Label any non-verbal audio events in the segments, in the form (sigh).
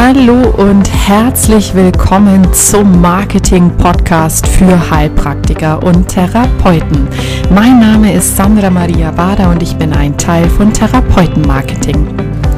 Hallo und herzlich willkommen zum Marketing Podcast für Heilpraktiker und Therapeuten. Mein Name ist Sandra Maria Bader und ich bin ein Teil von Therapeutenmarketing.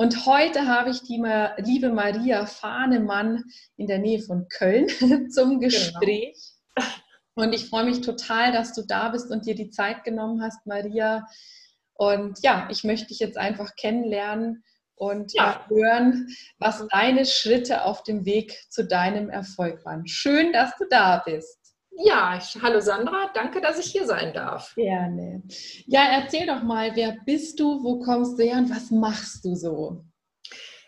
Und heute habe ich die liebe Maria Fahnemann in der Nähe von Köln (laughs) zum genau. Gespräch. Genau. Und ich freue mich total, dass du da bist und dir die Zeit genommen hast, Maria. Und ja, ich möchte dich jetzt einfach kennenlernen und ja. hören, was deine Schritte auf dem Weg zu deinem Erfolg waren. Schön, dass du da bist. Ja, hallo Sandra, danke, dass ich hier sein darf. Gerne. Ja, erzähl doch mal, wer bist du, wo kommst du her und was machst du so?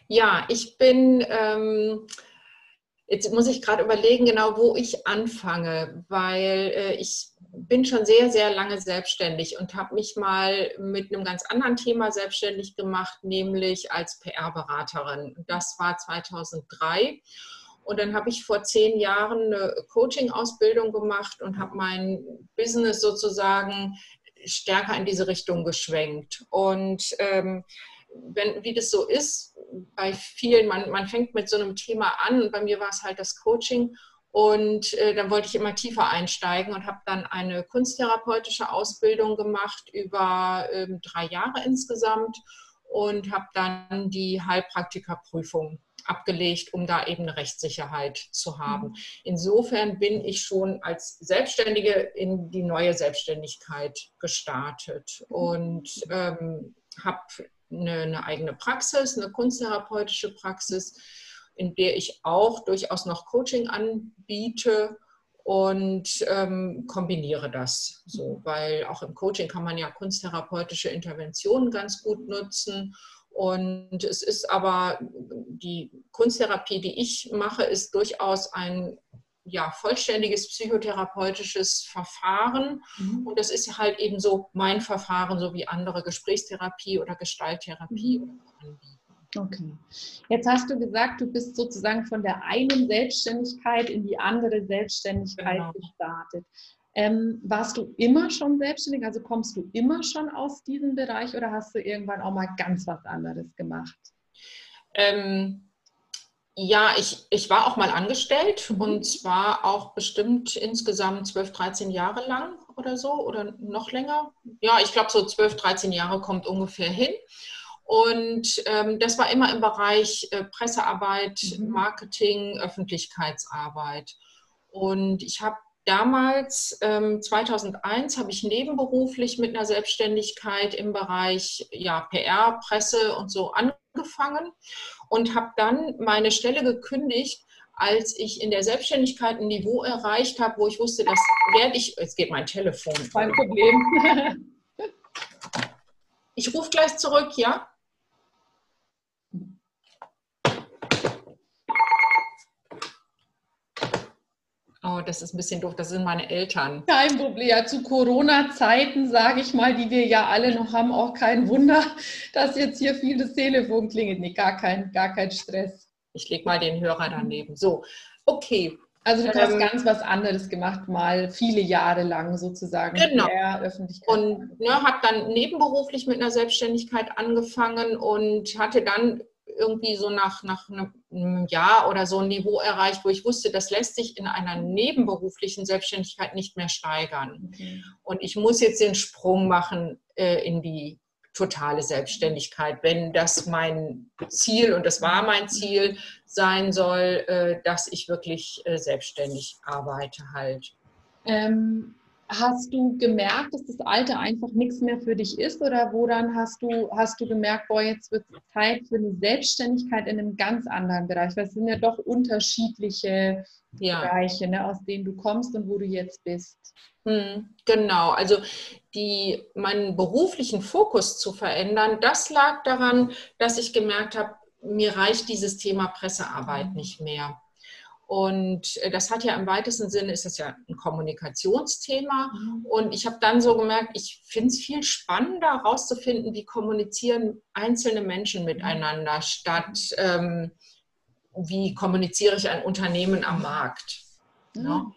Ja, ich bin, ähm, jetzt muss ich gerade überlegen, genau wo ich anfange, weil äh, ich bin schon sehr, sehr lange selbstständig und habe mich mal mit einem ganz anderen Thema selbstständig gemacht, nämlich als PR-Beraterin. Das war 2003. Und dann habe ich vor zehn Jahren eine Coaching-Ausbildung gemacht und habe mein Business sozusagen stärker in diese Richtung geschwenkt. Und ähm, wenn, wie das so ist, bei vielen, man, man fängt mit so einem Thema an bei mir war es halt das Coaching. Und äh, dann wollte ich immer tiefer einsteigen und habe dann eine kunsttherapeutische Ausbildung gemacht über ähm, drei Jahre insgesamt und habe dann die Heilpraktikerprüfung abgelegt, um da eben eine Rechtssicherheit zu haben. Mhm. Insofern bin ich schon als Selbstständige in die neue Selbstständigkeit gestartet mhm. und ähm, habe eine, eine eigene Praxis, eine kunsttherapeutische Praxis, in der ich auch durchaus noch Coaching anbiete und ähm, kombiniere das so, weil auch im Coaching kann man ja kunsttherapeutische Interventionen ganz gut nutzen und es ist aber die Kunsttherapie, die ich mache, ist durchaus ein ja, vollständiges psychotherapeutisches Verfahren. Mhm. Und das ist halt eben so mein Verfahren, so wie andere Gesprächstherapie oder Gestalttherapie mhm. anbieten. Okay. Jetzt hast du gesagt, du bist sozusagen von der einen Selbstständigkeit in die andere Selbstständigkeit genau. gestartet. Ähm, warst du immer schon selbstständig? Also kommst du immer schon aus diesem Bereich oder hast du irgendwann auch mal ganz was anderes gemacht? Ähm, ja, ich, ich war auch mal angestellt mhm. und zwar auch bestimmt insgesamt 12, 13 Jahre lang oder so oder noch länger. Ja, ich glaube, so 12, 13 Jahre kommt ungefähr hin. Und ähm, das war immer im Bereich äh, Pressearbeit, mhm. Marketing, Öffentlichkeitsarbeit. Und ich habe damals, ähm, 2001, habe ich nebenberuflich mit einer Selbstständigkeit im Bereich ja, PR, Presse und so angefangen und habe dann meine Stelle gekündigt, als ich in der Selbstständigkeit ein Niveau erreicht habe, wo ich wusste, das werde ich, jetzt geht mein Telefon. Kein Problem. Ich rufe gleich zurück, ja? Oh, das ist ein bisschen doof, das sind meine Eltern. Kein Problem. Ja, zu Corona-Zeiten, sage ich mal, die wir ja alle noch haben, auch kein Wunder, (laughs) dass jetzt hier viel das Telefon klingelt. Nee, gar kein, gar kein Stress. Ich lege mal den Hörer daneben. So, okay. Also du hast ähm, ganz was anderes gemacht, mal viele Jahre lang sozusagen. Genau. Öffentlichkeit. Und ne, habe dann nebenberuflich mit einer Selbstständigkeit angefangen und hatte dann irgendwie so nach, nach einem Jahr oder so ein Niveau erreicht, wo ich wusste, das lässt sich in einer nebenberuflichen Selbstständigkeit nicht mehr steigern. Okay. Und ich muss jetzt den Sprung machen äh, in die totale Selbstständigkeit, wenn das mein Ziel, und das war mein Ziel, sein soll, äh, dass ich wirklich äh, selbstständig arbeite halt. Ähm, Hast du gemerkt, dass das Alte einfach nichts mehr für dich ist oder woran hast du, hast du gemerkt, boah, jetzt wird es Zeit für eine Selbstständigkeit in einem ganz anderen Bereich? Weil es sind ja doch unterschiedliche ja. Bereiche, ne, aus denen du kommst und wo du jetzt bist. Hm, genau, also die, meinen beruflichen Fokus zu verändern, das lag daran, dass ich gemerkt habe, mir reicht dieses Thema Pressearbeit mhm. nicht mehr. Und äh, das hat ja im weitesten Sinne, ist das ja ein Kommunikationsthema. Mhm. Und ich habe dann so gemerkt, ich finde es viel spannender herauszufinden, wie kommunizieren einzelne Menschen miteinander, statt ähm, wie kommuniziere ich ein Unternehmen am Markt. Mhm. Ja?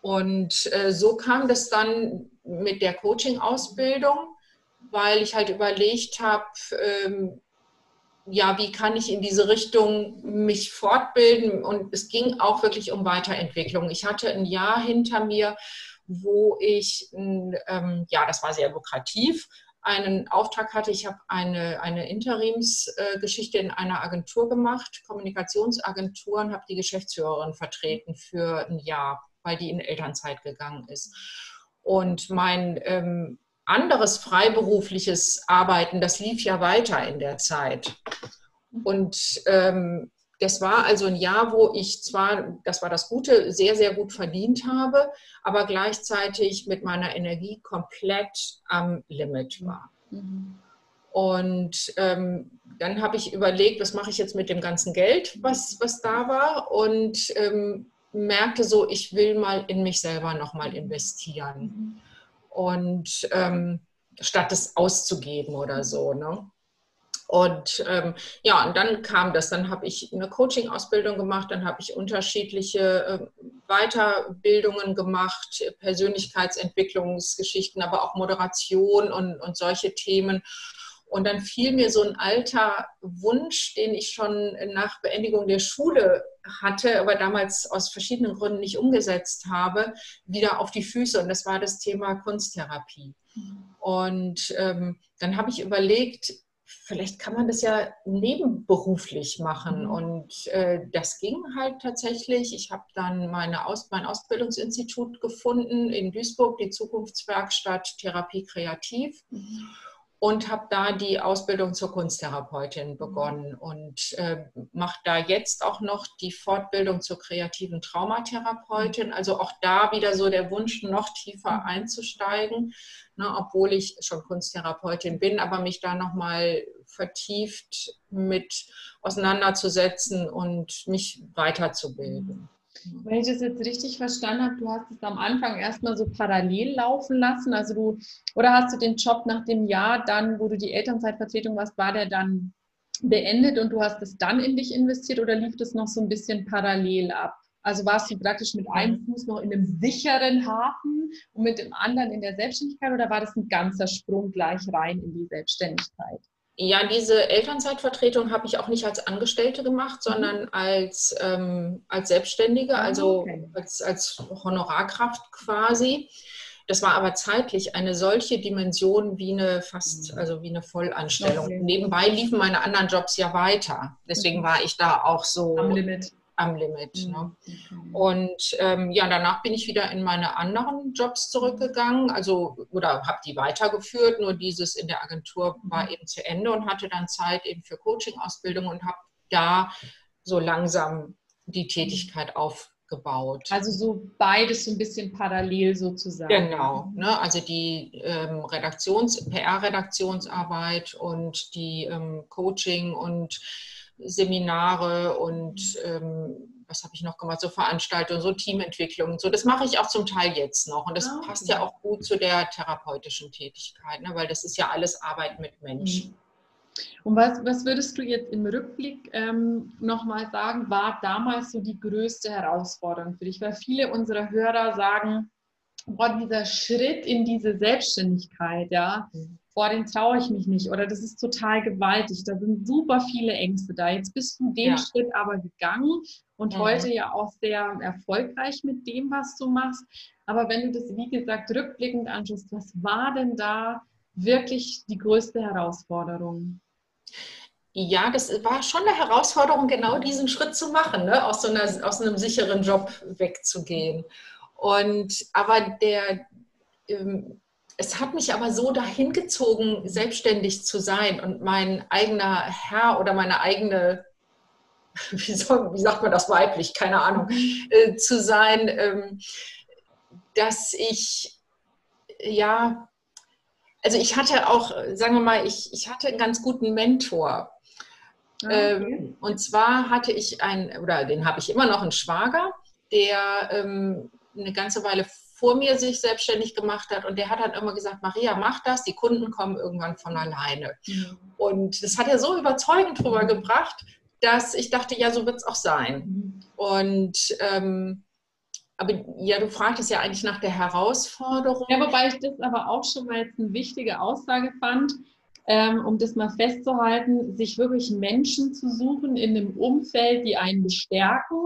Und äh, so kam das dann mit der Coaching-Ausbildung, weil ich halt überlegt habe, ähm, ja, wie kann ich in diese Richtung mich fortbilden? Und es ging auch wirklich um Weiterentwicklung. Ich hatte ein Jahr hinter mir, wo ich, ähm, ja, das war sehr lukrativ, einen Auftrag hatte. Ich habe eine, eine Interimsgeschichte in einer Agentur gemacht, Kommunikationsagentur, und habe die Geschäftsführerin vertreten für ein Jahr, weil die in Elternzeit gegangen ist. Und mein ähm, anderes freiberufliches Arbeiten, das lief ja weiter in der Zeit. Und ähm, das war also ein Jahr, wo ich zwar, das war das Gute, sehr, sehr gut verdient habe, aber gleichzeitig mit meiner Energie komplett am Limit war. Mhm. Und ähm, dann habe ich überlegt, was mache ich jetzt mit dem ganzen Geld, was, was da war, und ähm, merkte so, ich will mal in mich selber nochmal investieren. Mhm und ähm, statt es auszugeben oder so. Ne? Und ähm, ja, und dann kam das. Dann habe ich eine Coaching-Ausbildung gemacht, dann habe ich unterschiedliche äh, Weiterbildungen gemacht, Persönlichkeitsentwicklungsgeschichten, aber auch Moderation und, und solche Themen. Und dann fiel mir so ein alter Wunsch, den ich schon nach Beendigung der Schule hatte, aber damals aus verschiedenen Gründen nicht umgesetzt habe, wieder auf die Füße. Und das war das Thema Kunsttherapie. Und ähm, dann habe ich überlegt, vielleicht kann man das ja nebenberuflich machen. Mhm. Und äh, das ging halt tatsächlich. Ich habe dann meine Aus mein Ausbildungsinstitut gefunden in Duisburg, die Zukunftswerkstatt Therapie Kreativ. Mhm und habe da die Ausbildung zur Kunsttherapeutin mhm. begonnen und äh, mache da jetzt auch noch die Fortbildung zur kreativen Traumatherapeutin. Also auch da wieder so der Wunsch, noch tiefer mhm. einzusteigen, ne, obwohl ich schon Kunsttherapeutin bin, aber mich da nochmal vertieft mit auseinanderzusetzen und mich weiterzubilden. Wenn ich das jetzt richtig verstanden habe, du hast es am Anfang erstmal so parallel laufen lassen. Also du, oder hast du den Job nach dem Jahr dann, wo du die Elternzeitvertretung warst, war der dann beendet und du hast es dann in dich investiert oder lief das noch so ein bisschen parallel ab? Also warst du praktisch mit einem. Fuß noch in einem sicheren Hafen und mit dem anderen in der Selbstständigkeit oder war das ein ganzer Sprung gleich rein in die Selbstständigkeit? Ja, diese Elternzeitvertretung habe ich auch nicht als Angestellte gemacht, mhm. sondern als, ähm, als Selbstständige, ah, also okay. als, als Honorarkraft quasi. Das war aber zeitlich eine solche Dimension wie eine fast, mhm. also wie eine Vollanstellung. Okay. Nebenbei liefen meine anderen Jobs ja weiter. Deswegen mhm. war ich da auch so am Limit am Limit. Mhm. Ne? Und ähm, ja, danach bin ich wieder in meine anderen Jobs zurückgegangen, also oder habe die weitergeführt, nur dieses in der Agentur war mhm. eben zu Ende und hatte dann Zeit eben für Coaching-Ausbildung und habe da so langsam die Tätigkeit aufgebaut. Also so beides so ein bisschen parallel sozusagen. Genau, ne? also die ähm, Redaktions-, PR-Redaktionsarbeit und die ähm, Coaching und Seminare und ähm, was habe ich noch gemacht, so Veranstaltungen, so Teamentwicklungen. So, das mache ich auch zum Teil jetzt noch. Und das ah, passt ja auch gut zu der therapeutischen Tätigkeit, ne? weil das ist ja alles Arbeit mit Menschen. Mhm. Und was, was würdest du jetzt im Rückblick ähm, nochmal sagen, war damals so die größte Herausforderung für dich? Weil viele unserer Hörer sagen, boah, dieser Schritt in diese Selbstständigkeit, ja, vor den traue ich mich nicht oder das ist total gewaltig. Da sind super viele Ängste da. Jetzt bist du den ja. Schritt aber gegangen und mhm. heute ja auch sehr erfolgreich mit dem, was du machst. Aber wenn du das, wie gesagt, rückblickend anschaust, was war denn da wirklich die größte Herausforderung? Ja, das war schon eine Herausforderung, genau diesen Schritt zu machen, ne? aus, so einer, aus einem sicheren Job wegzugehen. Und aber der, ähm, es hat mich aber so dahin gezogen, selbstständig zu sein und mein eigener Herr oder meine eigene, (laughs) wie, soll, wie sagt man das weiblich, keine Ahnung, äh, zu sein, ähm, dass ich, ja, also ich hatte auch, sagen wir mal, ich, ich hatte einen ganz guten Mentor. Ah, okay. ähm, und zwar hatte ich einen, oder den habe ich immer noch, einen Schwager, der ähm, eine ganze Weile vor mir sich selbstständig gemacht hat und der hat dann immer gesagt, Maria, mach das, die Kunden kommen irgendwann von alleine. Mhm. Und das hat er so überzeugend drüber gebracht, dass ich dachte, ja, so wird es auch sein. Mhm. Und ähm, aber ja, du fragtest ja eigentlich nach der Herausforderung. Ja, wobei ich das aber auch schon mal jetzt eine wichtige Aussage fand, ähm, um das mal festzuhalten, sich wirklich Menschen zu suchen in einem Umfeld, die einen bestärken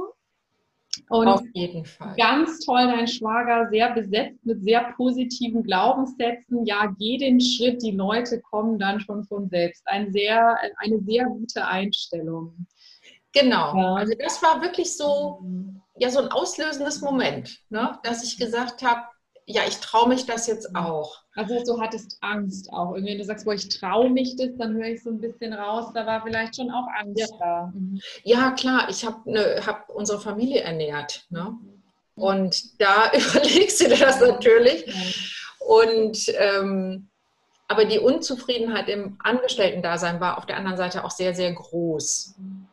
und Auf jeden Fall. Ganz toll, dein Schwager, sehr besetzt mit sehr positiven Glaubenssätzen. Ja, geh den Schritt, die Leute kommen dann schon von selbst. Ein sehr, eine sehr gute Einstellung. Genau. Ja. Also das war wirklich so, ja, so ein auslösendes Moment, ne? dass ich gesagt habe, ja, ich traue mich das jetzt auch. Also du hattest Angst auch. Irgendwie, wenn du sagst, wo ich traue mich das, dann höre ich so ein bisschen raus, da war vielleicht schon auch Angst ja. da. Mhm. Ja, klar, ich habe ne, hab unsere Familie ernährt. Ne? Mhm. Und da (laughs) überlegst du dir das natürlich. Und ähm, aber die Unzufriedenheit im Angestellten-Dasein war auf der anderen Seite auch sehr, sehr groß. Mhm.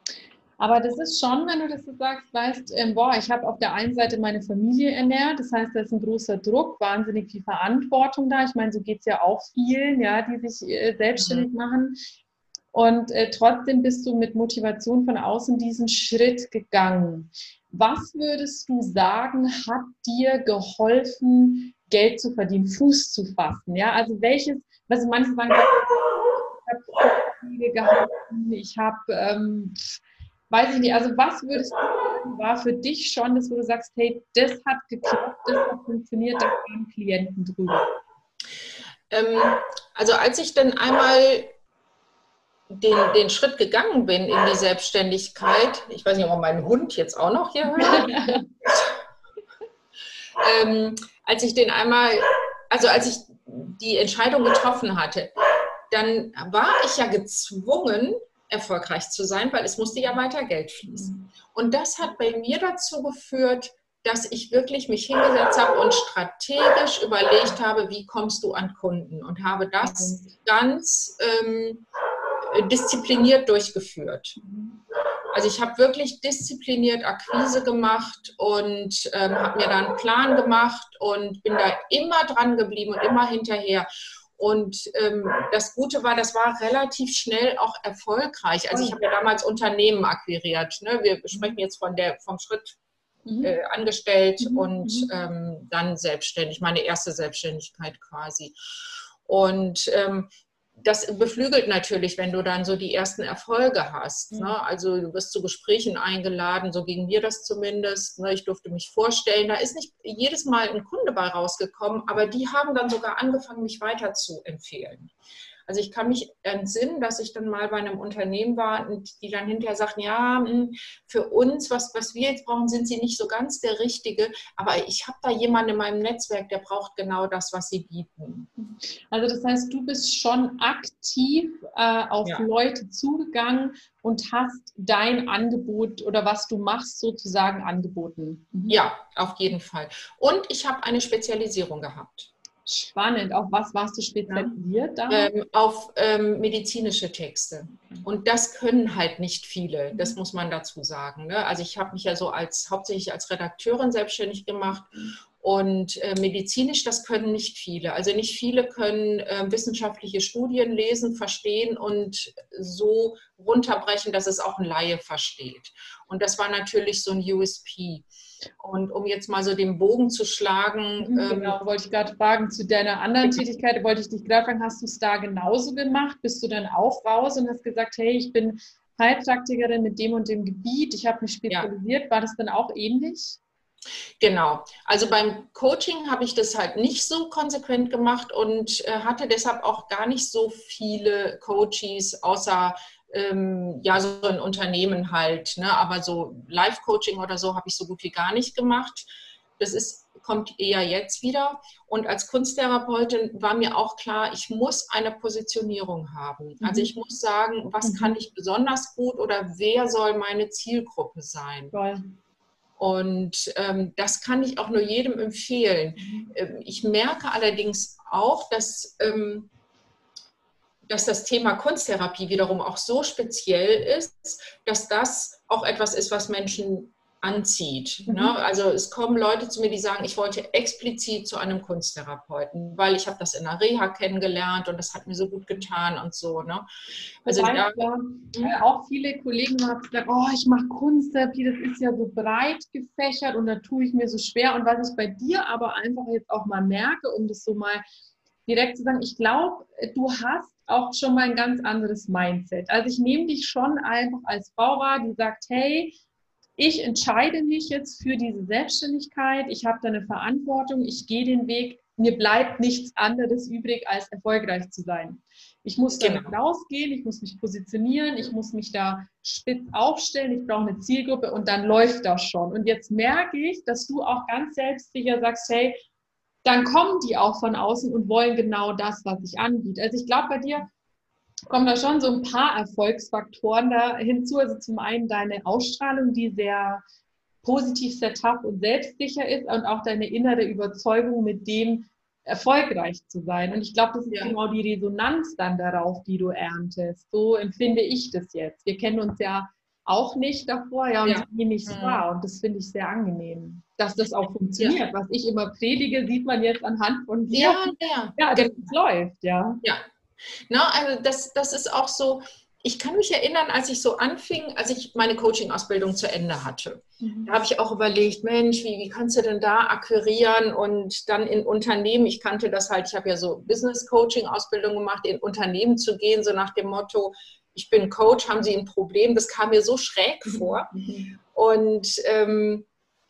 Aber das ist schon, wenn du das so sagst, weißt, ähm, boah, ich habe auf der einen Seite meine Familie ernährt, das heißt, da ist ein großer Druck, wahnsinnig viel Verantwortung da. Ich meine, so geht es ja auch vielen, ja, die sich äh, selbstständig mhm. machen. Und äh, trotzdem bist du mit Motivation von außen diesen Schritt gegangen. Was würdest du sagen, hat dir geholfen, Geld zu verdienen, Fuß zu fassen? Ja, also welches, also manche sagen, ich habe ich habe ähm, weiß ich nicht, also was würdest du sagen, war für dich schon das, wo du sagst, hey, das hat geklappt, das hat funktioniert, da kamen Klienten drüber? Ähm, also als ich dann einmal den, den Schritt gegangen bin in die Selbstständigkeit, ich weiß nicht, ob mein Hund jetzt auch noch hier hört, (laughs) ähm, als ich den einmal, also als ich die Entscheidung getroffen hatte, dann war ich ja gezwungen, erfolgreich zu sein, weil es musste ja weiter Geld fließen. Und das hat bei mir dazu geführt, dass ich wirklich mich hingesetzt habe und strategisch überlegt habe, wie kommst du an Kunden und habe das ganz ähm, diszipliniert durchgeführt. Also ich habe wirklich diszipliniert Akquise gemacht und ähm, habe mir da einen Plan gemacht und bin da immer dran geblieben und immer hinterher. Und ähm, das Gute war, das war relativ schnell auch erfolgreich. Also ich habe ja damals Unternehmen akquiriert. Ne? Wir sprechen jetzt von der, vom Schritt mhm. äh, angestellt mhm. und mhm. ähm, dann selbstständig, meine erste Selbstständigkeit quasi. Und ähm, das beflügelt natürlich, wenn du dann so die ersten Erfolge hast. Mhm. Ne? Also du wirst zu Gesprächen eingeladen, so ging mir das zumindest. Ne? Ich durfte mich vorstellen. Da ist nicht jedes Mal ein Kunde bei rausgekommen, aber die haben dann sogar angefangen, mich weiter zu empfehlen. Also ich kann mich entsinnen, dass ich dann mal bei einem Unternehmen war und die dann hinterher sagten, ja, hm, für uns, was, was wir jetzt brauchen, sind sie nicht so ganz der Richtige, aber ich habe da jemanden in meinem Netzwerk, der braucht genau das, was sie bieten. Also das heißt, du bist schon aktiv äh, auf ja. Leute zugegangen und hast dein Angebot oder was du machst sozusagen angeboten. Mhm. Ja, auf jeden Fall. Und ich habe eine Spezialisierung gehabt. Spannend. Auf was warst du spezialisiert da? Ähm, auf ähm, medizinische Texte. Und das können halt nicht viele, das muss man dazu sagen. Ne? Also ich habe mich ja so als hauptsächlich als Redakteurin selbstständig gemacht mhm. Und äh, medizinisch, das können nicht viele. Also nicht viele können äh, wissenschaftliche Studien lesen, verstehen und so runterbrechen, dass es auch ein Laie versteht. Und das war natürlich so ein USP. Und um jetzt mal so den Bogen zu schlagen. Mhm, ähm, genau, ähm, wollte ich gerade fragen, zu deiner anderen Tätigkeit wollte ich dich gerade fragen, hast du es da genauso gemacht? Bist du dann auch raus und hast gesagt, hey, ich bin Heilpraktikerin mit dem und dem Gebiet, ich habe mich spezialisiert. Ja. War das dann auch ähnlich? Genau. Also beim Coaching habe ich das halt nicht so konsequent gemacht und äh, hatte deshalb auch gar nicht so viele Coaches, außer ähm, ja, so ein Unternehmen halt. Ne? Aber so Live-Coaching oder so habe ich so gut wie gar nicht gemacht. Das ist, kommt eher jetzt wieder. Und als Kunsttherapeutin war mir auch klar, ich muss eine Positionierung haben. Mhm. Also ich muss sagen, was mhm. kann ich besonders gut oder wer soll meine Zielgruppe sein? Voll. Und ähm, das kann ich auch nur jedem empfehlen. Mhm. Ähm, ich merke allerdings auch, dass ähm, dass das Thema Kunsttherapie wiederum auch so speziell ist, dass das auch etwas ist, was Menschen anzieht. Mhm. Ne? Also es kommen Leute zu mir, die sagen, ich wollte explizit zu einem Kunsttherapeuten, weil ich habe das in der Reha kennengelernt und das hat mir so gut getan und so. Ne? Also da, ja, äh, auch viele Kollegen haben gesagt, oh, ich mache Kunsttherapie, das ist ja so breit gefächert und da tue ich mir so schwer. Und was ich bei dir aber einfach jetzt auch mal merke, um das so mal direkt zu sagen, ich glaube, du hast auch schon mal ein ganz anderes Mindset. Also ich nehme dich schon einfach als Frau wahr, die sagt, hey, ich entscheide mich jetzt für diese Selbstständigkeit, ich habe da eine Verantwortung, ich gehe den Weg, mir bleibt nichts anderes übrig, als erfolgreich zu sein. Ich muss da genau. rausgehen, ich muss mich positionieren, ich muss mich da spitz aufstellen, ich brauche eine Zielgruppe und dann läuft das schon. Und jetzt merke ich, dass du auch ganz selbstsicher sagst, hey, dann kommen die auch von außen und wollen genau das, was ich anbiete. Also ich glaube, bei dir kommen da schon so ein paar Erfolgsfaktoren da hinzu. Also zum einen deine Ausstrahlung, die sehr positiv, sehr tough und selbstsicher ist und auch deine innere Überzeugung, mit dem erfolgreich zu sein. Und ich glaube, das ist ja. genau die Resonanz dann darauf, die du erntest. So empfinde ich das jetzt. Wir kennen uns ja auch nicht davor, ja, und ja. nehme ich es mhm. wahr. Und das finde ich sehr angenehm, dass das auch funktioniert. Ja. Was ich immer predige, sieht man jetzt anhand von dir. Ja, ja. Ja, das läuft, ja. Ja, na, also das, das ist auch so, ich kann mich erinnern, als ich so anfing, als ich meine Coaching-Ausbildung zu Ende hatte. Mhm. Da habe ich auch überlegt, Mensch, wie, wie kannst du denn da akquirieren und dann in Unternehmen, ich kannte das halt, ich habe ja so Business-Coaching-Ausbildung gemacht, in Unternehmen zu gehen, so nach dem Motto, ich bin Coach, haben Sie ein Problem? Das kam mir so schräg mhm. vor. Mhm. Und ähm,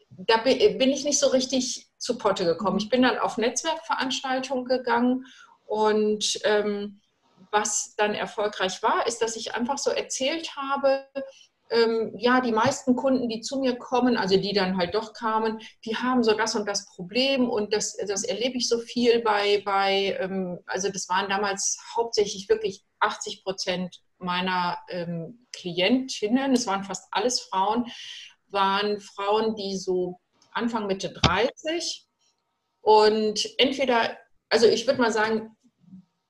da bin ich nicht so richtig zu Potte gekommen. Mhm. Ich bin dann auf Netzwerkveranstaltungen gegangen und ähm, was dann erfolgreich war, ist, dass ich einfach so erzählt habe, ähm, ja, die meisten Kunden, die zu mir kommen, also die dann halt doch kamen, die haben so das und das Problem und das, das erlebe ich so viel bei, bei ähm, also das waren damals hauptsächlich wirklich 80 Prozent meiner ähm, Klientinnen, es waren fast alles Frauen, waren Frauen, die so Anfang Mitte 30 und entweder also ich würde mal sagen,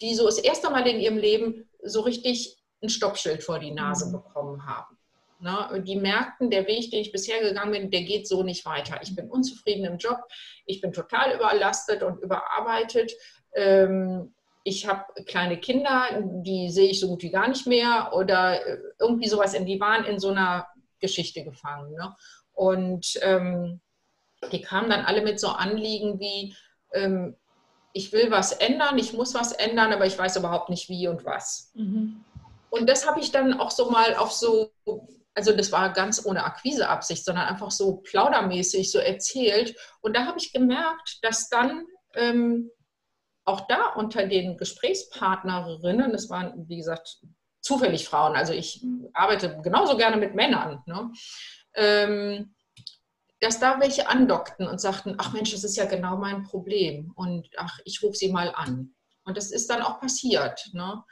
die so das erste Mal in ihrem Leben so richtig ein Stoppschild vor die Nase mhm. bekommen haben. Ne? Die merkten, der Weg, den ich bisher gegangen bin, der geht so nicht weiter. Ich bin unzufrieden im Job, ich bin total überlastet und überarbeitet. Ähm, ich habe kleine Kinder, die sehe ich so gut wie gar nicht mehr oder äh, irgendwie sowas. In, die waren in so einer Geschichte gefangen. Ne? Und ähm, die kamen dann alle mit so Anliegen wie, ähm, ich will was ändern, ich muss was ändern, aber ich weiß überhaupt nicht wie und was. Mhm. Und das habe ich dann auch so mal auf so, also das war ganz ohne Akquiseabsicht, sondern einfach so plaudermäßig so erzählt. Und da habe ich gemerkt, dass dann ähm, auch da unter den Gesprächspartnerinnen, das waren, wie gesagt, zufällig Frauen, also ich arbeite genauso gerne mit Männern, ne? ähm, dass da welche andockten und sagten, ach Mensch, das ist ja genau mein Problem und ach, ich rufe sie mal an. Und das ist dann auch passiert. Ne?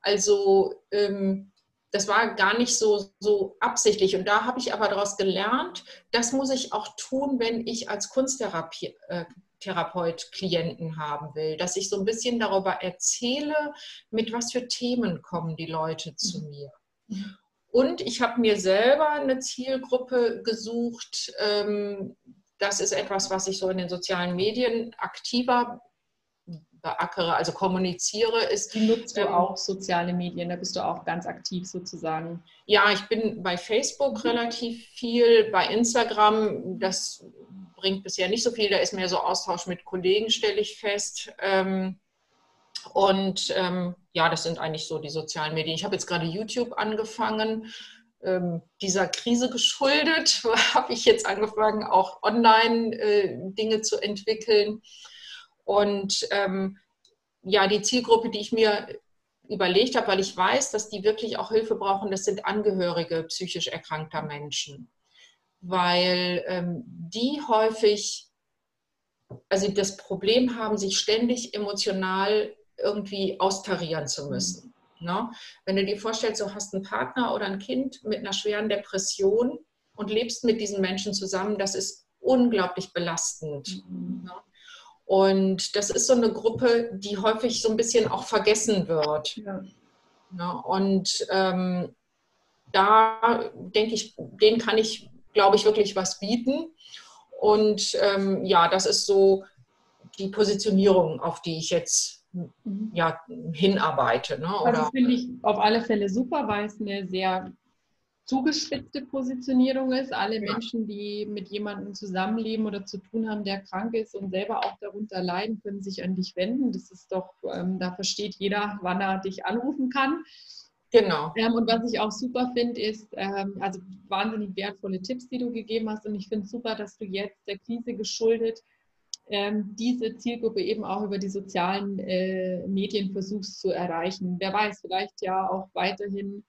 Also ähm, das war gar nicht so, so absichtlich. Und da habe ich aber daraus gelernt, das muss ich auch tun, wenn ich als Kunsttherapeut äh, Klienten haben will, dass ich so ein bisschen darüber erzähle, mit was für Themen kommen die Leute zu mhm. mir. Mhm. Und ich habe mir selber eine Zielgruppe gesucht. Ähm, das ist etwas, was ich so in den sozialen Medien aktiver beackere, also kommuniziere, ist. Wie nutzt du ähm, auch soziale Medien? Da bist du auch ganz aktiv sozusagen. Ja, ich bin bei Facebook mhm. relativ viel, bei Instagram, das bringt bisher nicht so viel, da ist mehr so Austausch mit Kollegen, stelle ich fest. Ähm, und ähm, ja, das sind eigentlich so die sozialen Medien. Ich habe jetzt gerade YouTube angefangen. Ähm, dieser Krise geschuldet (laughs) habe ich jetzt angefangen, auch online äh, Dinge zu entwickeln. Und ähm, ja, die Zielgruppe, die ich mir überlegt habe, weil ich weiß, dass die wirklich auch Hilfe brauchen, das sind Angehörige psychisch erkrankter Menschen. Weil ähm, die häufig, also das Problem haben, sich ständig emotional irgendwie austarieren zu müssen. Mhm. Ne? Wenn du dir vorstellst, du hast einen Partner oder ein Kind mit einer schweren Depression und lebst mit diesen Menschen zusammen, das ist unglaublich belastend. Mhm. Ne? Und das ist so eine Gruppe, die häufig so ein bisschen auch vergessen wird. Ja. Ne? Und ähm, da denke ich, den kann ich, glaube ich, wirklich was bieten. Und ähm, ja, das ist so die Positionierung, auf die ich jetzt. Ja, hinarbeite. Ne? Also Oder das finde ich auf alle Fälle super, weil es eine sehr zugespitzte Positionierung ist. Alle ja. Menschen, die mit jemandem zusammenleben oder zu tun haben, der krank ist und selber auch darunter leiden, können sich an dich wenden. Das ist doch, ähm, da versteht jeder, wann er dich anrufen kann. Genau. Ähm, und was ich auch super finde, ist, ähm, also wahnsinnig wertvolle Tipps, die du gegeben hast. Und ich finde es super, dass du jetzt der Krise geschuldet ähm, diese Zielgruppe eben auch über die sozialen äh, Medien versuchst zu erreichen. Wer weiß, vielleicht ja auch weiterhin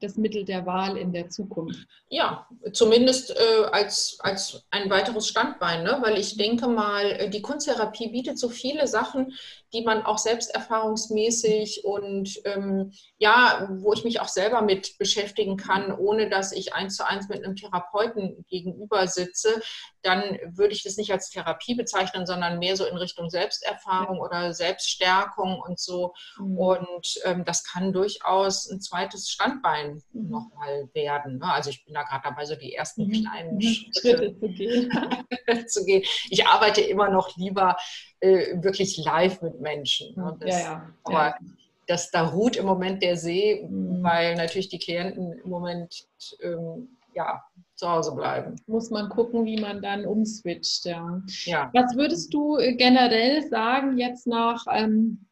das Mittel der Wahl in der Zukunft. Ja, zumindest äh, als, als ein weiteres Standbein, ne? weil ich denke mal, äh, die Kunsttherapie bietet so viele Sachen, die man auch selbsterfahrungsmäßig und ähm, ja, wo ich mich auch selber mit beschäftigen kann, ohne dass ich eins zu eins mit einem Therapeuten gegenüber sitze, dann würde ich das nicht als Therapie bezeichnen, sondern mehr so in Richtung Selbsterfahrung oder Selbststärkung und so. Mhm. Und ähm, das kann durchaus ein zweites Standbein mhm. nochmal werden. Ne? Also ich bin da gerade dabei, so die ersten mhm. kleinen. (laughs) Schritte, Schritte zu, gehen. (laughs) zu gehen. Ich arbeite immer noch lieber äh, wirklich live mit Menschen. Ne? Das, ja, ja. Aber ja. Das, da ruht im Moment der See, mhm. weil natürlich die Klienten im Moment ähm, ja, zu Hause bleiben. Muss man gucken, wie man dann umswitcht. Ja. ja. Was würdest du äh, generell sagen, jetzt nach ähm,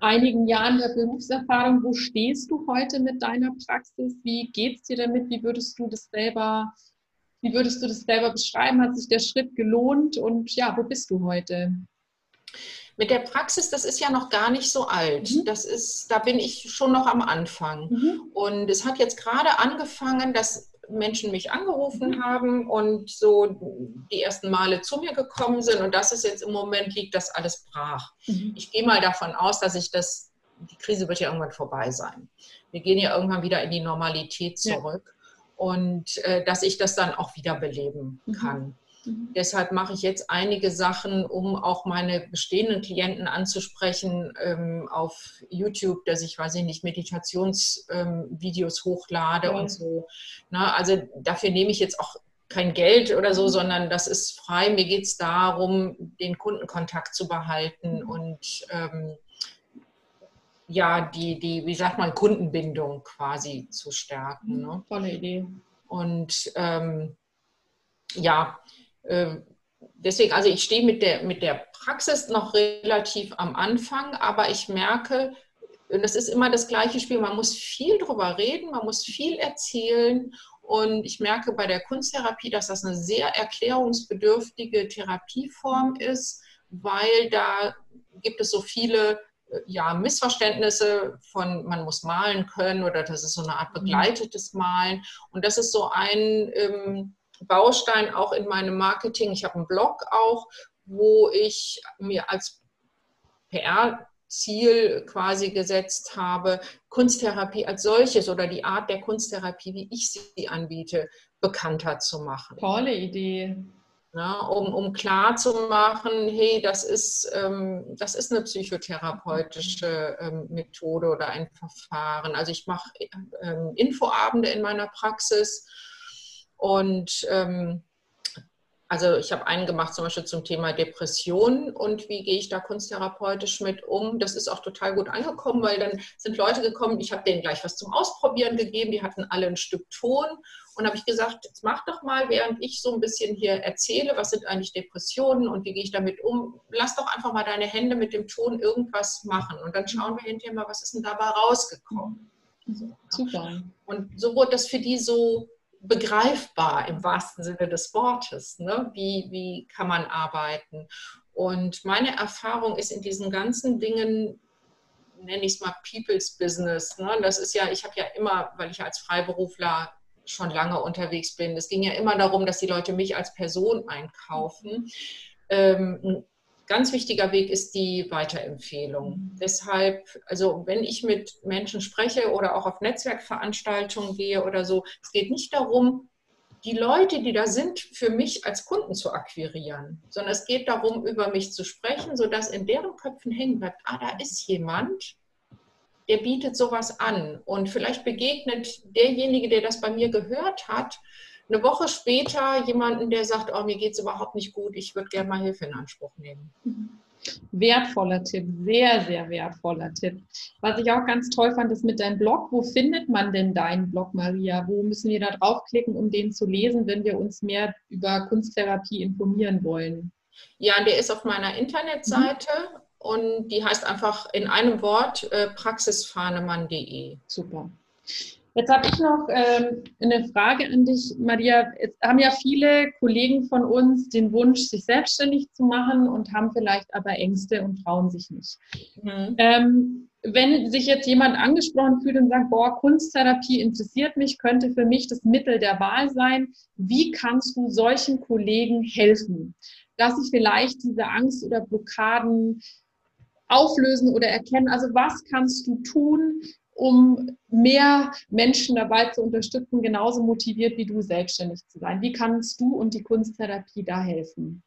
einigen Jahren der Berufserfahrung, wo stehst du heute mit deiner Praxis? Wie geht es dir damit? Wie würdest du das selber, wie würdest du das selber beschreiben? Hat sich der Schritt gelohnt? Und ja, wo bist du heute? Mit der Praxis, das ist ja noch gar nicht so alt. Mhm. Das ist, da bin ich schon noch am Anfang. Mhm. Und es hat jetzt gerade angefangen, dass Menschen mich angerufen haben und so die ersten Male zu mir gekommen sind. Und das ist jetzt im Moment liegt das alles brach. Mhm. Ich gehe mal davon aus, dass ich das, die Krise wird ja irgendwann vorbei sein. Wir gehen ja irgendwann wieder in die Normalität zurück. Ja. Und äh, dass ich das dann auch wieder beleben mhm. kann. Mhm. Deshalb mache ich jetzt einige Sachen, um auch meine bestehenden Klienten anzusprechen ähm, auf YouTube, dass ich, weiß ich nicht, Meditationsvideos ähm, hochlade ja. und so. Na, also dafür nehme ich jetzt auch kein Geld oder so, mhm. sondern das ist frei. Mir geht es darum, den Kundenkontakt zu behalten mhm. und ähm, ja, die, die, wie sagt man, Kundenbindung quasi zu stärken. Ne? Tolle Idee. Und ähm, ja, deswegen, also ich stehe mit der, mit der Praxis noch relativ am Anfang, aber ich merke, das ist immer das gleiche Spiel. Man muss viel drüber reden, man muss viel erzählen. Und ich merke bei der Kunsttherapie, dass das eine sehr erklärungsbedürftige Therapieform ist, weil da gibt es so viele ja, Missverständnisse von, man muss malen können oder das ist so eine Art begleitetes Malen. Und das ist so ein, ähm, Baustein auch in meinem Marketing. Ich habe einen Blog auch, wo ich mir als PR-Ziel quasi gesetzt habe, Kunsttherapie als solches oder die Art der Kunsttherapie, wie ich sie anbiete, bekannter zu machen. Tolle Idee. Ja, um, um klar zu machen, hey, das ist, ähm, das ist eine psychotherapeutische ähm, Methode oder ein Verfahren. Also ich mache ähm, Infoabende in meiner Praxis und ähm, also ich habe einen gemacht zum Beispiel zum Thema Depression und wie gehe ich da kunsttherapeutisch mit um. Das ist auch total gut angekommen, weil dann sind Leute gekommen, ich habe denen gleich was zum Ausprobieren gegeben, die hatten alle ein Stück Ton und habe ich gesagt, jetzt mach doch mal, während ich so ein bisschen hier erzähle, was sind eigentlich Depressionen und wie gehe ich damit um, lass doch einfach mal deine Hände mit dem Ton irgendwas machen und dann schauen wir hinterher mal, was ist denn dabei rausgekommen. Super. Und so wurde das für die so begreifbar im wahrsten Sinne des Wortes. Ne? Wie, wie kann man arbeiten? Und meine Erfahrung ist in diesen ganzen Dingen, nenne ich es mal People's Business. Ne? Das ist ja, ich habe ja immer, weil ich als Freiberufler schon lange unterwegs bin, es ging ja immer darum, dass die Leute mich als Person einkaufen. Ähm, ganz wichtiger Weg ist die Weiterempfehlung. Mhm. Deshalb, also wenn ich mit Menschen spreche oder auch auf Netzwerkveranstaltungen gehe oder so, es geht nicht darum, die Leute, die da sind, für mich als Kunden zu akquirieren, sondern es geht darum, über mich zu sprechen, sodass in deren Köpfen hängen bleibt, ah, da ist jemand, der bietet sowas an. Und vielleicht begegnet derjenige, der das bei mir gehört hat, eine Woche später jemanden, der sagt, oh, mir geht es überhaupt nicht gut, ich würde gerne mal Hilfe in Anspruch nehmen. Wertvoller Tipp, sehr, sehr wertvoller Tipp. Was ich auch ganz toll fand, ist mit deinem Blog. Wo findet man denn deinen Blog, Maria? Wo müssen wir da draufklicken, um den zu lesen, wenn wir uns mehr über Kunsttherapie informieren wollen? Ja, der ist auf meiner Internetseite mhm. und die heißt einfach in einem Wort äh, praxisfahnemann.de. Super. Jetzt habe ich noch ähm, eine Frage an dich, Maria. Jetzt haben ja viele Kollegen von uns den Wunsch, sich selbstständig zu machen und haben vielleicht aber Ängste und trauen sich nicht. Mhm. Ähm, wenn sich jetzt jemand angesprochen fühlt und sagt, boah, Kunsttherapie interessiert mich, könnte für mich das Mittel der Wahl sein, wie kannst du solchen Kollegen helfen, dass sie vielleicht diese Angst oder Blockaden auflösen oder erkennen? Also was kannst du tun, um mehr Menschen dabei zu unterstützen, genauso motiviert wie du selbstständig zu sein? Wie kannst du und die Kunsttherapie da helfen?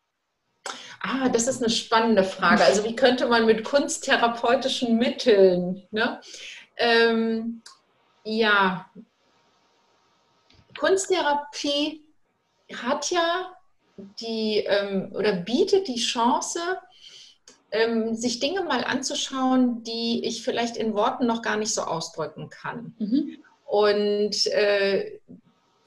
Ah, das ist eine spannende Frage. Also wie könnte man mit kunsttherapeutischen Mitteln, ne? Ähm, ja, Kunsttherapie hat ja die ähm, oder bietet die Chance, ähm, sich Dinge mal anzuschauen, die ich vielleicht in Worten noch gar nicht so ausdrücken kann. Mhm. Und äh,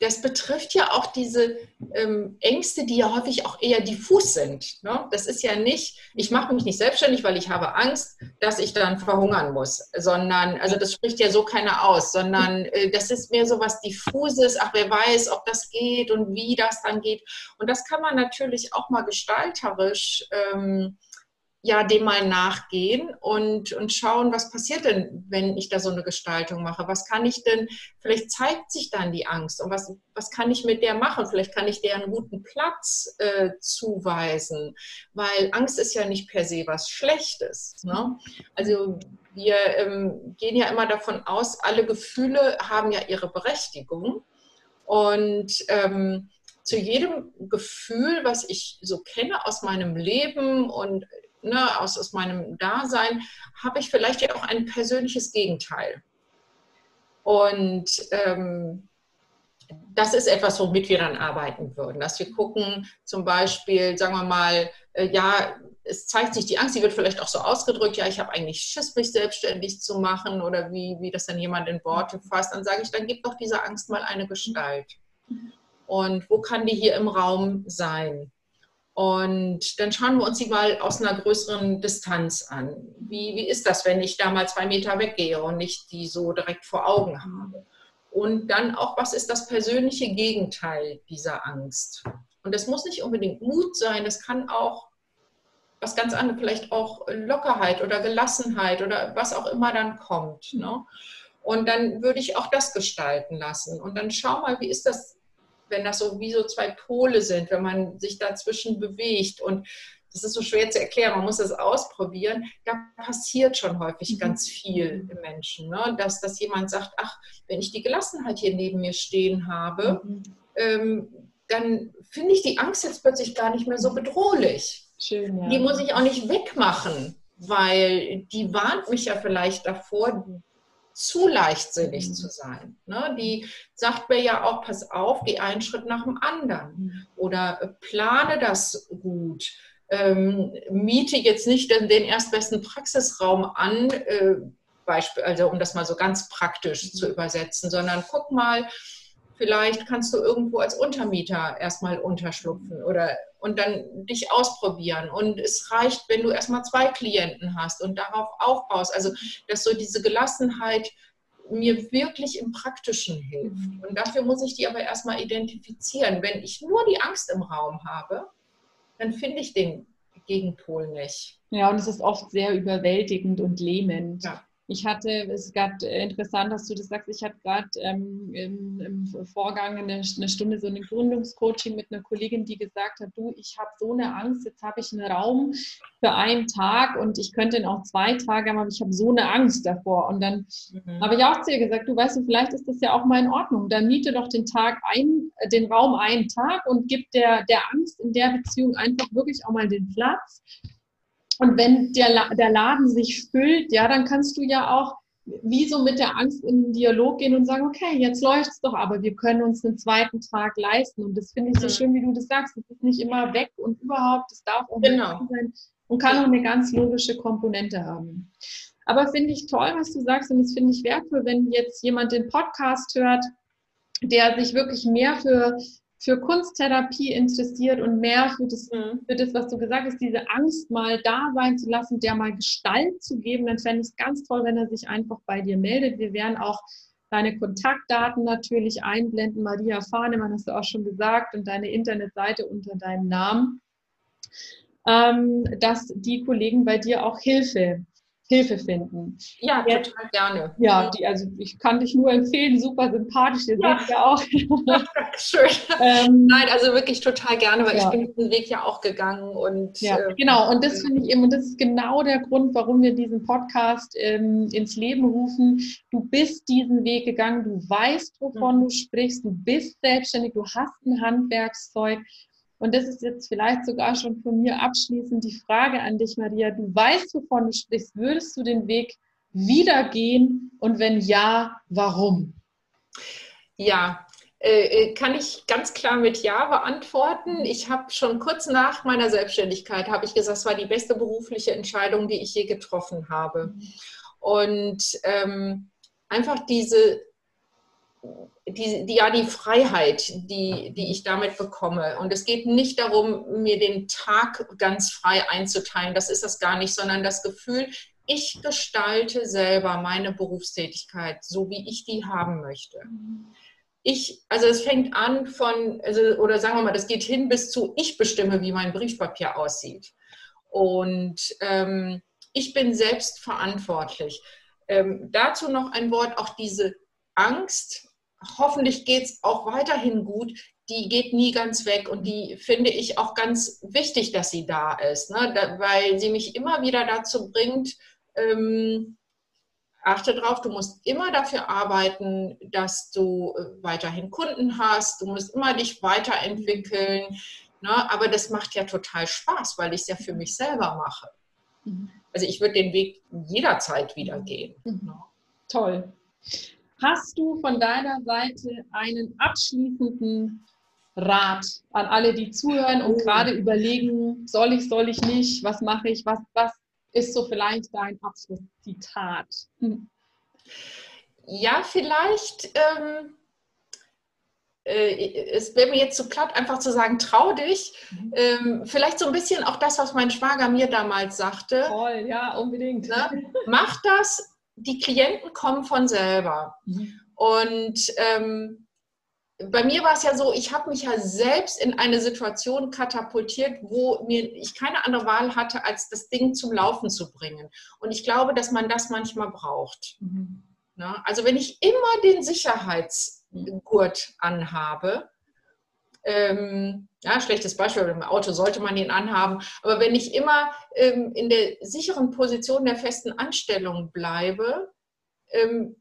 das betrifft ja auch diese ähm, Ängste, die ja häufig auch eher diffus sind. Ne? Das ist ja nicht, ich mache mich nicht selbstständig, weil ich habe Angst, dass ich dann verhungern muss, sondern, also das spricht ja so keiner aus, sondern äh, das ist mehr so was diffuses, ach, wer weiß, ob das geht und wie das dann geht. Und das kann man natürlich auch mal gestalterisch ähm, ja, dem mal nachgehen und, und schauen, was passiert denn, wenn ich da so eine Gestaltung mache? Was kann ich denn, vielleicht zeigt sich dann die Angst und was, was kann ich mit der machen? Vielleicht kann ich der einen guten Platz äh, zuweisen, weil Angst ist ja nicht per se was Schlechtes. Ne? Also wir ähm, gehen ja immer davon aus, alle Gefühle haben ja ihre Berechtigung und ähm, zu jedem Gefühl, was ich so kenne aus meinem Leben und ne, aus, aus meinem Dasein, habe ich vielleicht ja auch ein persönliches Gegenteil. Und ähm, das ist etwas, womit wir dann arbeiten würden, dass wir gucken, zum Beispiel, sagen wir mal, äh, ja, es zeigt sich die Angst, die wird vielleicht auch so ausgedrückt, ja, ich habe eigentlich Schiss, mich selbstständig zu machen oder wie, wie das dann jemand in Worte fasst, dann sage ich, dann gib doch dieser Angst mal eine Gestalt. Und wo kann die hier im Raum sein? Und dann schauen wir uns die mal aus einer größeren Distanz an. Wie, wie ist das, wenn ich da mal zwei Meter weggehe und nicht die so direkt vor Augen habe? Und dann auch, was ist das persönliche Gegenteil dieser Angst? Und das muss nicht unbedingt Mut sein, das kann auch was ganz anderes, vielleicht auch Lockerheit oder Gelassenheit oder was auch immer dann kommt. Ne? Und dann würde ich auch das gestalten lassen. Und dann schau mal, wie ist das wenn das so wie so zwei Pole sind, wenn man sich dazwischen bewegt und das ist so schwer zu erklären, man muss das ausprobieren. Da passiert schon häufig mhm. ganz viel im Menschen, ne? dass, dass jemand sagt, ach, wenn ich die Gelassenheit hier neben mir stehen habe, mhm. ähm, dann finde ich die Angst jetzt plötzlich gar nicht mehr so bedrohlich. Schön, ja. Die muss ich auch nicht wegmachen, weil die warnt mich ja vielleicht davor, zu leichtsinnig mhm. zu sein. Ne? Die sagt mir ja auch, pass auf, geh einen Schritt nach dem anderen mhm. oder äh, plane das gut. Ähm, miete jetzt nicht den, den erstbesten Praxisraum an, äh, Beispiel, also um das mal so ganz praktisch mhm. zu übersetzen, sondern guck mal, vielleicht kannst du irgendwo als Untermieter erstmal unterschlupfen oder und dann dich ausprobieren. Und es reicht, wenn du erstmal zwei Klienten hast und darauf aufbaust. Also, dass so diese Gelassenheit mir wirklich im Praktischen hilft. Mhm. Und dafür muss ich die aber erstmal identifizieren. Wenn ich nur die Angst im Raum habe, dann finde ich den Gegenpol nicht. Ja, und es ist oft sehr überwältigend und lähmend. Ja. Ich hatte, es ist gerade äh, interessant, dass du das sagst, ich hatte gerade ähm, im, im, Vorgang eine, eine, Stunde so ein Gründungscoaching mit einer Kollegin, die gesagt hat, du, ich habe so eine Angst, jetzt habe ich einen Raum für einen Tag und ich könnte ihn auch zwei Tage haben, aber ich habe so eine Angst davor. Und dann mhm. habe ich auch zu ihr gesagt, du weißt du, vielleicht ist das ja auch mal in Ordnung. Dann miete doch den Tag ein, äh, den Raum einen Tag und gib der, der Angst in der Beziehung einfach wirklich auch mal den Platz und wenn der, der Laden sich füllt, ja, dann kannst du ja auch wie so mit der Angst in den Dialog gehen und sagen, okay, jetzt läuft es doch, aber wir können uns einen zweiten Tag leisten. Und das finde ich so schön, wie du das sagst. Es ist nicht immer weg und überhaupt, es darf auch genau. sein und kann auch eine ganz logische Komponente haben. Aber finde ich toll, was du sagst und das finde ich wertvoll, wenn jetzt jemand den Podcast hört, der sich wirklich mehr für für Kunsttherapie interessiert und mehr für das, mhm. für das, was du gesagt hast, diese Angst mal da sein zu lassen, der mal Gestalt zu geben, dann fände ich es ganz toll, wenn er sich einfach bei dir meldet. Wir werden auch deine Kontaktdaten natürlich einblenden. Maria Fahnemann hast du auch schon gesagt und deine Internetseite unter deinem Namen, ähm, dass die Kollegen bei dir auch Hilfe Hilfe finden. Ja, ja, total gerne. Ja, die, also ich kann dich nur empfehlen, super sympathisch, ihr ja. seht ja auch. (laughs) Schön. Ähm, Nein, also wirklich total gerne, weil ja. ich bin diesen Weg ja auch gegangen und ja, äh, genau, und das finde ich eben, und das ist genau der Grund, warum wir diesen Podcast ähm, ins Leben rufen. Du bist diesen Weg gegangen, du weißt, wovon mhm. du sprichst, du bist selbstständig, du hast ein Handwerkszeug und das ist jetzt vielleicht sogar schon von mir abschließend die Frage an dich, Maria. Du weißt, wovon du sprichst. Würdest du den Weg wieder gehen? Und wenn ja, warum? Ja, äh, äh, kann ich ganz klar mit Ja beantworten. Ich habe schon kurz nach meiner Selbstständigkeit, habe ich gesagt, es war die beste berufliche Entscheidung, die ich je getroffen habe. Und ähm, einfach diese die, die, ja, die Freiheit, die, die ich damit bekomme. Und es geht nicht darum, mir den Tag ganz frei einzuteilen, das ist das gar nicht, sondern das Gefühl, ich gestalte selber meine Berufstätigkeit, so wie ich die haben möchte. Ich, also es fängt an von, also, oder sagen wir mal, das geht hin bis zu, ich bestimme, wie mein Briefpapier aussieht. Und ähm, ich bin selbst verantwortlich. Ähm, dazu noch ein Wort, auch diese Angst, hoffentlich geht es auch weiterhin gut, die geht nie ganz weg und die finde ich auch ganz wichtig, dass sie da ist, ne? da, weil sie mich immer wieder dazu bringt, ähm, achte drauf, du musst immer dafür arbeiten, dass du äh, weiterhin Kunden hast, du musst immer dich weiterentwickeln, ne? aber das macht ja total Spaß, weil ich es ja für mich selber mache. Mhm. Also ich würde den Weg jederzeit wieder gehen. Mhm. Ne? Toll. Hast du von deiner Seite einen abschließenden Rat an alle, die zuhören und oh. gerade überlegen, soll ich, soll ich nicht, was mache ich, was, was ist so vielleicht dein Abschlusszitat? Hm. Ja, vielleicht, ähm, äh, es wäre mir jetzt zu platt, einfach zu sagen, trau dich. Mhm. Ähm, vielleicht so ein bisschen auch das, was mein Schwager mir damals sagte. Toll, ja, unbedingt. Ne? Mach das, die Klienten kommen von selber. Mhm. Und ähm, bei mir war es ja so, ich habe mich ja selbst in eine Situation katapultiert, wo mir ich keine andere Wahl hatte, als das Ding zum Laufen zu bringen. Und ich glaube, dass man das manchmal braucht. Mhm. Na, also wenn ich immer den Sicherheitsgurt anhabe, ähm, ja, schlechtes Beispiel, im Auto sollte man ihn anhaben, aber wenn ich immer ähm, in der sicheren Position der festen Anstellung bleibe, ähm,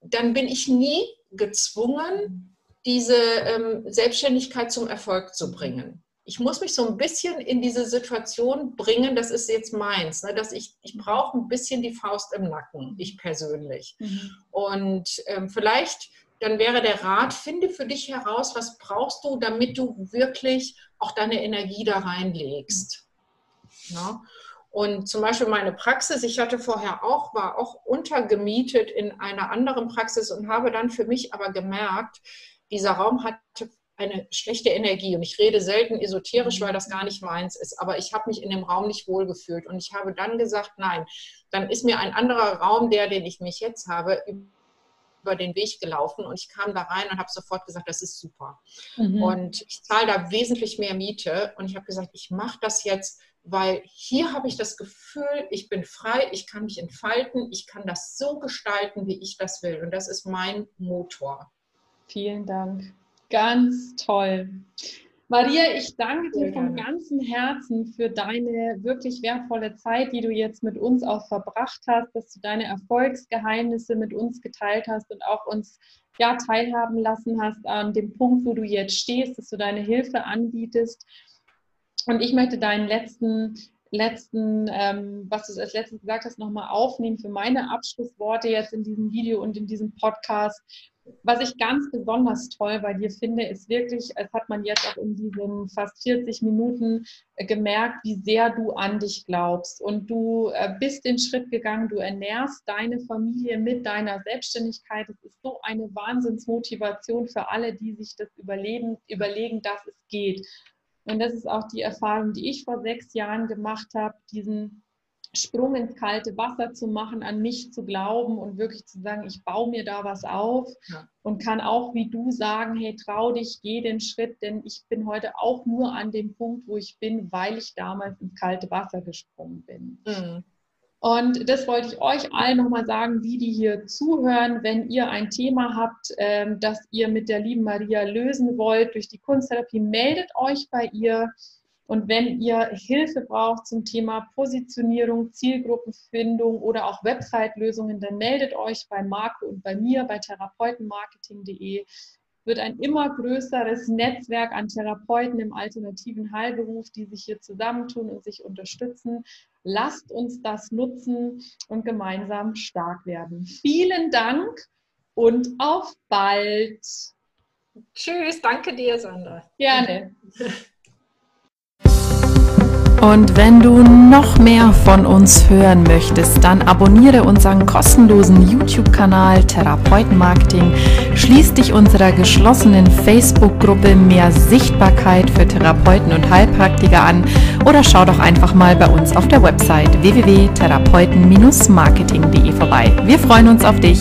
dann bin ich nie gezwungen, diese ähm, Selbstständigkeit zum Erfolg zu bringen. Ich muss mich so ein bisschen in diese Situation bringen, das ist jetzt meins, ne, dass ich, ich brauche ein bisschen die Faust im Nacken, ich persönlich. Mhm. Und ähm, vielleicht dann wäre der Rat, finde für dich heraus, was brauchst du, damit du wirklich auch deine Energie da reinlegst. Ja? Und zum Beispiel meine Praxis, ich hatte vorher auch, war auch untergemietet in einer anderen Praxis und habe dann für mich aber gemerkt, dieser Raum hatte eine schlechte Energie. Und ich rede selten esoterisch, weil das gar nicht meins ist. Aber ich habe mich in dem Raum nicht wohlgefühlt. Und ich habe dann gesagt, nein, dann ist mir ein anderer Raum, der, den ich mich jetzt habe, über den Weg gelaufen und ich kam da rein und habe sofort gesagt, das ist super. Mhm. Und ich zahle da wesentlich mehr Miete und ich habe gesagt, ich mache das jetzt, weil hier habe ich das Gefühl, ich bin frei, ich kann mich entfalten, ich kann das so gestalten, wie ich das will. Und das ist mein Motor. Vielen Dank. Ganz toll. Maria, ich danke dir vom ganzen Herzen für deine wirklich wertvolle Zeit, die du jetzt mit uns auch verbracht hast, dass du deine Erfolgsgeheimnisse mit uns geteilt hast und auch uns ja teilhaben lassen hast an dem Punkt, wo du jetzt stehst, dass du deine Hilfe anbietest. Und ich möchte deinen letzten letzten, ähm, was du als letztes gesagt hast, nochmal aufnehmen für meine Abschlussworte jetzt in diesem Video und in diesem Podcast. Was ich ganz besonders toll bei dir finde, ist wirklich, es hat man jetzt auch in diesen fast 40 Minuten äh, gemerkt, wie sehr du an dich glaubst. Und du äh, bist den Schritt gegangen, du ernährst deine Familie mit deiner Selbstständigkeit. Es ist so eine Wahnsinnsmotivation für alle, die sich das überleben, überlegen, dass es geht. Und das ist auch die Erfahrung, die ich vor sechs Jahren gemacht habe, diesen Sprung ins kalte Wasser zu machen, an mich zu glauben und wirklich zu sagen, ich baue mir da was auf ja. und kann auch wie du sagen, hey, trau dich, geh den Schritt, denn ich bin heute auch nur an dem Punkt, wo ich bin, weil ich damals ins kalte Wasser gesprungen bin. Mhm. Und das wollte ich euch allen nochmal sagen, die, die hier zuhören, wenn ihr ein Thema habt, ähm, das ihr mit der lieben Maria lösen wollt durch die Kunsttherapie, meldet euch bei ihr. Und wenn ihr Hilfe braucht zum Thema Positionierung, Zielgruppenfindung oder auch Website-Lösungen, dann meldet euch bei Marco und bei mir bei therapeutenmarketing.de. Wird ein immer größeres Netzwerk an Therapeuten im alternativen Heilberuf, die sich hier zusammentun und sich unterstützen. Lasst uns das nutzen und gemeinsam stark werden. Vielen Dank und auf bald. Tschüss, danke dir, Sandra. Gerne. (laughs) Und wenn du noch mehr von uns hören möchtest, dann abonniere unseren kostenlosen YouTube-Kanal Therapeutenmarketing, schließ dich unserer geschlossenen Facebook-Gruppe Mehr Sichtbarkeit für Therapeuten und Heilpraktiker an oder schau doch einfach mal bei uns auf der Website www.therapeuten-marketing.de vorbei. Wir freuen uns auf dich.